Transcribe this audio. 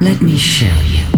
Let me show you.